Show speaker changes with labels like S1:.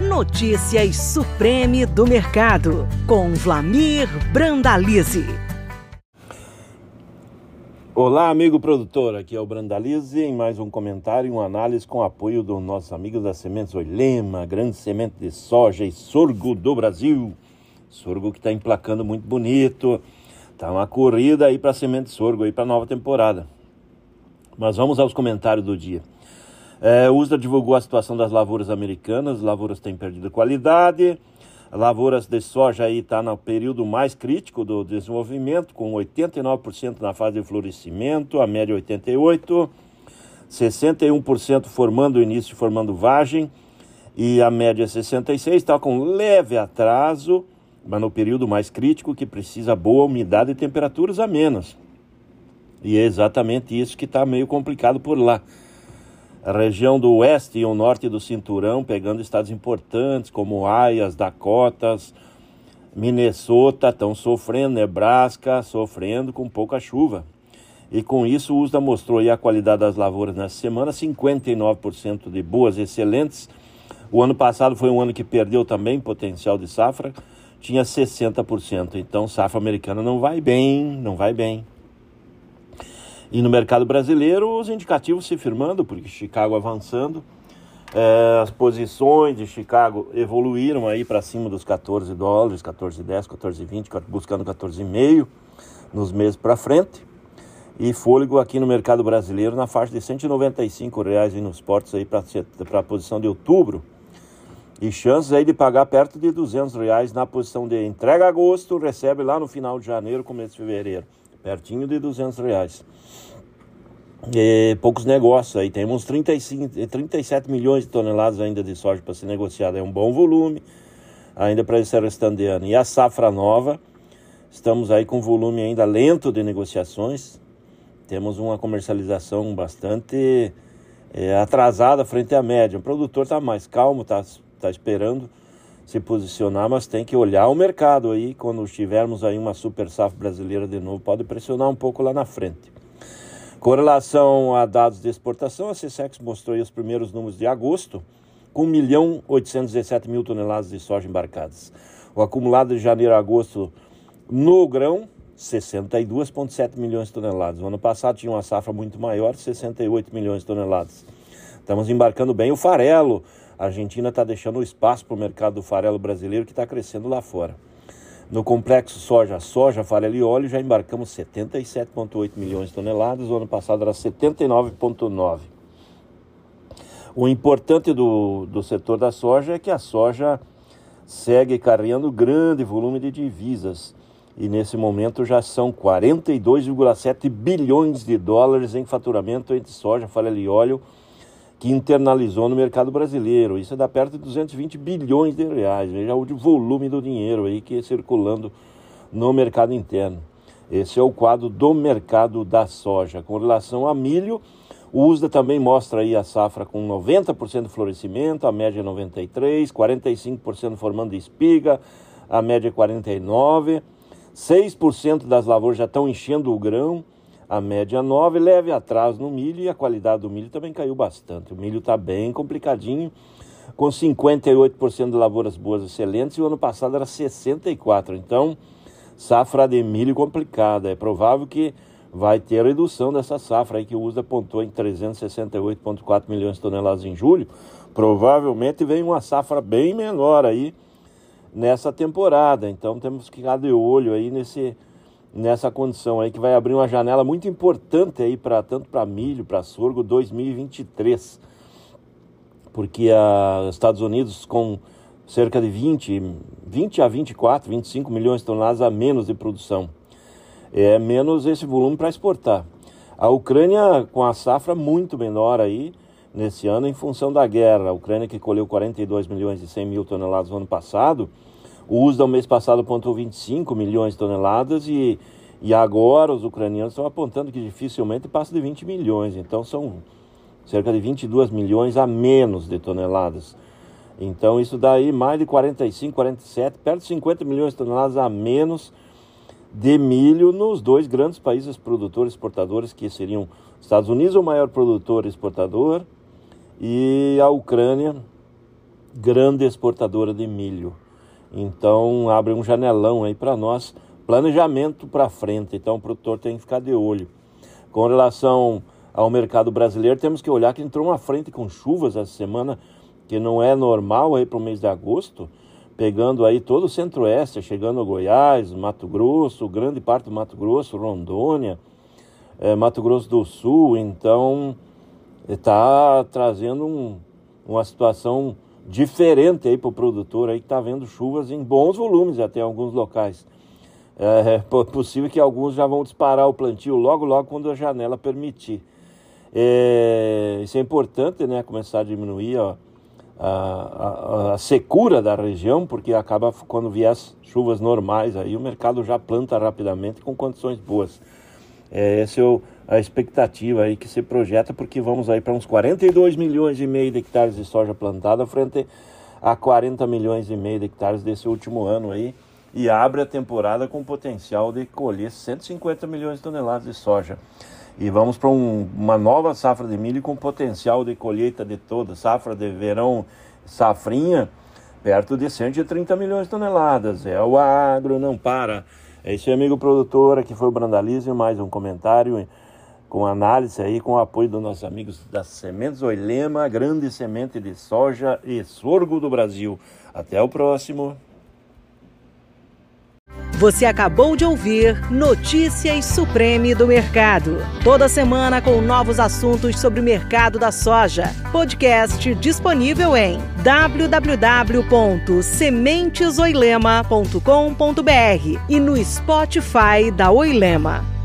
S1: Notícias Supreme do Mercado, com Vlamir Brandalize.
S2: Olá, amigo produtor, aqui é o Brandalize em mais um comentário e uma análise com apoio dos nossos amigos da Sementes Oilema, grande semente de soja e sorgo do Brasil. Sorgo que está emplacando muito bonito. Tá uma corrida aí para semente de sorgo aí para nova temporada. Mas vamos aos comentários do dia. É, o USDA divulgou a situação das lavouras americanas, as lavouras têm perdido qualidade, lavouras de soja aí está no período mais crítico do desenvolvimento, com 89% na fase de florescimento, a média 88%, 61% formando início, formando vagem, e a média 66% está com leve atraso, mas no período mais crítico que precisa boa umidade e temperaturas a menos. E é exatamente isso que está meio complicado por lá. A região do oeste e o norte do cinturão, pegando estados importantes como Aias, Dakotas, Minnesota, estão sofrendo, Nebraska sofrendo com pouca chuva. E com isso, o USDA mostrou a qualidade das lavouras nessa semana, 59% de boas, excelentes. O ano passado foi um ano que perdeu também potencial de safra, tinha 60%. Então, safra americana não vai bem, não vai bem. E no mercado brasileiro, os indicativos se firmando, porque Chicago avançando. É, as posições de Chicago evoluíram aí para cima dos 14 dólares, 14,10, 14,20, buscando 14,5 nos meses para frente. E fôlego aqui no mercado brasileiro na faixa de 195 reais nos portos aí para a posição de outubro. E chances aí de pagar perto de 200 reais na posição de entrega agosto, recebe lá no final de janeiro, começo de fevereiro pertinho de 200 reais. E poucos negócios aí, temos 35, 37 milhões de toneladas ainda de soja para ser negociada, é um bom volume ainda para esse restante de ano. E a safra nova, estamos aí com volume ainda lento de negociações, temos uma comercialização bastante é, atrasada frente à média. O produtor está mais calmo, está tá esperando se posicionar, mas tem que olhar o mercado aí. Quando tivermos aí uma super safra brasileira de novo, pode pressionar um pouco lá na frente. Com relação a dados de exportação, a CSEX mostrou os primeiros números de agosto, com 1 milhão 817 mil toneladas de soja embarcadas. O acumulado de janeiro a agosto no grão, 62,7 milhões de toneladas. O ano passado tinha uma safra muito maior, 68 milhões de toneladas. Estamos embarcando bem o farelo, a Argentina está deixando espaço para o mercado do farelo brasileiro que está crescendo lá fora. No complexo soja, soja, farelo e óleo já embarcamos 77,8 milhões de toneladas, o ano passado era 79,9. O importante do, do setor da soja é que a soja segue carregando grande volume de divisas e nesse momento já são 42,7 bilhões de dólares em faturamento entre soja, farelo e óleo que internalizou no mercado brasileiro. Isso dá perto de 220 bilhões de reais. Veja o volume do dinheiro aí que é circulando no mercado interno. Esse é o quadro do mercado da soja. Com relação a milho, o USDA também mostra aí a safra com 90% de florescimento, a média é 93, 45% formando espiga, a média é 49, 6% das lavouras já estão enchendo o grão, a média 9, leve atraso no milho e a qualidade do milho também caiu bastante. O milho está bem complicadinho, com 58% de lavouras boas excelentes e o ano passado era 64%. Então, safra de milho complicada. É provável que vai ter redução dessa safra aí que o USDA apontou em 368,4 milhões de toneladas em julho. Provavelmente vem uma safra bem menor aí nessa temporada. Então temos que ficar de olho aí nesse nessa condição aí que vai abrir uma janela muito importante aí para tanto para milho, para sorgo 2023. Porque a, os Estados Unidos com cerca de 20, 20 a 24, 25 milhões de toneladas a menos de produção. É menos esse volume para exportar. A Ucrânia com a safra muito menor aí nesse ano em função da guerra. A Ucrânia que colheu 42 milhões e 100 mil toneladas no ano passado, o uso do mês passado apontou 25 milhões de toneladas e, e agora os ucranianos estão apontando que dificilmente passa de 20 milhões. Então são cerca de 22 milhões a menos de toneladas. Então isso daí mais de 45, 47, perto de 50 milhões de toneladas a menos de milho nos dois grandes países produtores exportadores que seriam Estados Unidos o maior produtor exportador e a Ucrânia grande exportadora de milho. Então abre um janelão aí para nós, planejamento para frente. Então o produtor tem que ficar de olho. Com relação ao mercado brasileiro, temos que olhar que entrou uma frente com chuvas essa semana que não é normal aí para o mês de agosto, pegando aí todo o centro-oeste, chegando a Goiás, Mato Grosso, grande parte do Mato Grosso, Rondônia, é, Mato Grosso do Sul, então está trazendo um, uma situação diferente aí para o produtor aí que está vendo chuvas em bons volumes até em alguns locais. É, possível que alguns já vão disparar o plantio logo, logo quando a janela permitir. É, isso é importante, né? Começar a diminuir ó, a, a, a, secura da região, porque acaba quando vier as chuvas normais aí o mercado já planta rapidamente com condições boas. É, essa é a expectativa aí que se projeta, porque vamos aí para uns 42 milhões e meio de hectares de soja plantada frente a 40 milhões e meio de hectares desse último ano aí e abre a temporada com potencial de colher 150 milhões de toneladas de soja. E vamos para um, uma nova safra de milho com potencial de colheita de toda, safra de verão, safrinha, perto de 130 milhões de toneladas. É o agro, não para. É isso aí, amigo produtor, aqui foi o Brandalize, mais um comentário com análise aí, com o apoio dos nossos amigos das Sementes Oilema, grande semente de soja e sorgo do Brasil. Até o próximo.
S1: Você acabou de ouvir Notícias Supreme do Mercado. Toda semana com novos assuntos sobre o mercado da soja. Podcast disponível em www.sementesoilema.com.br e no Spotify da Oilema.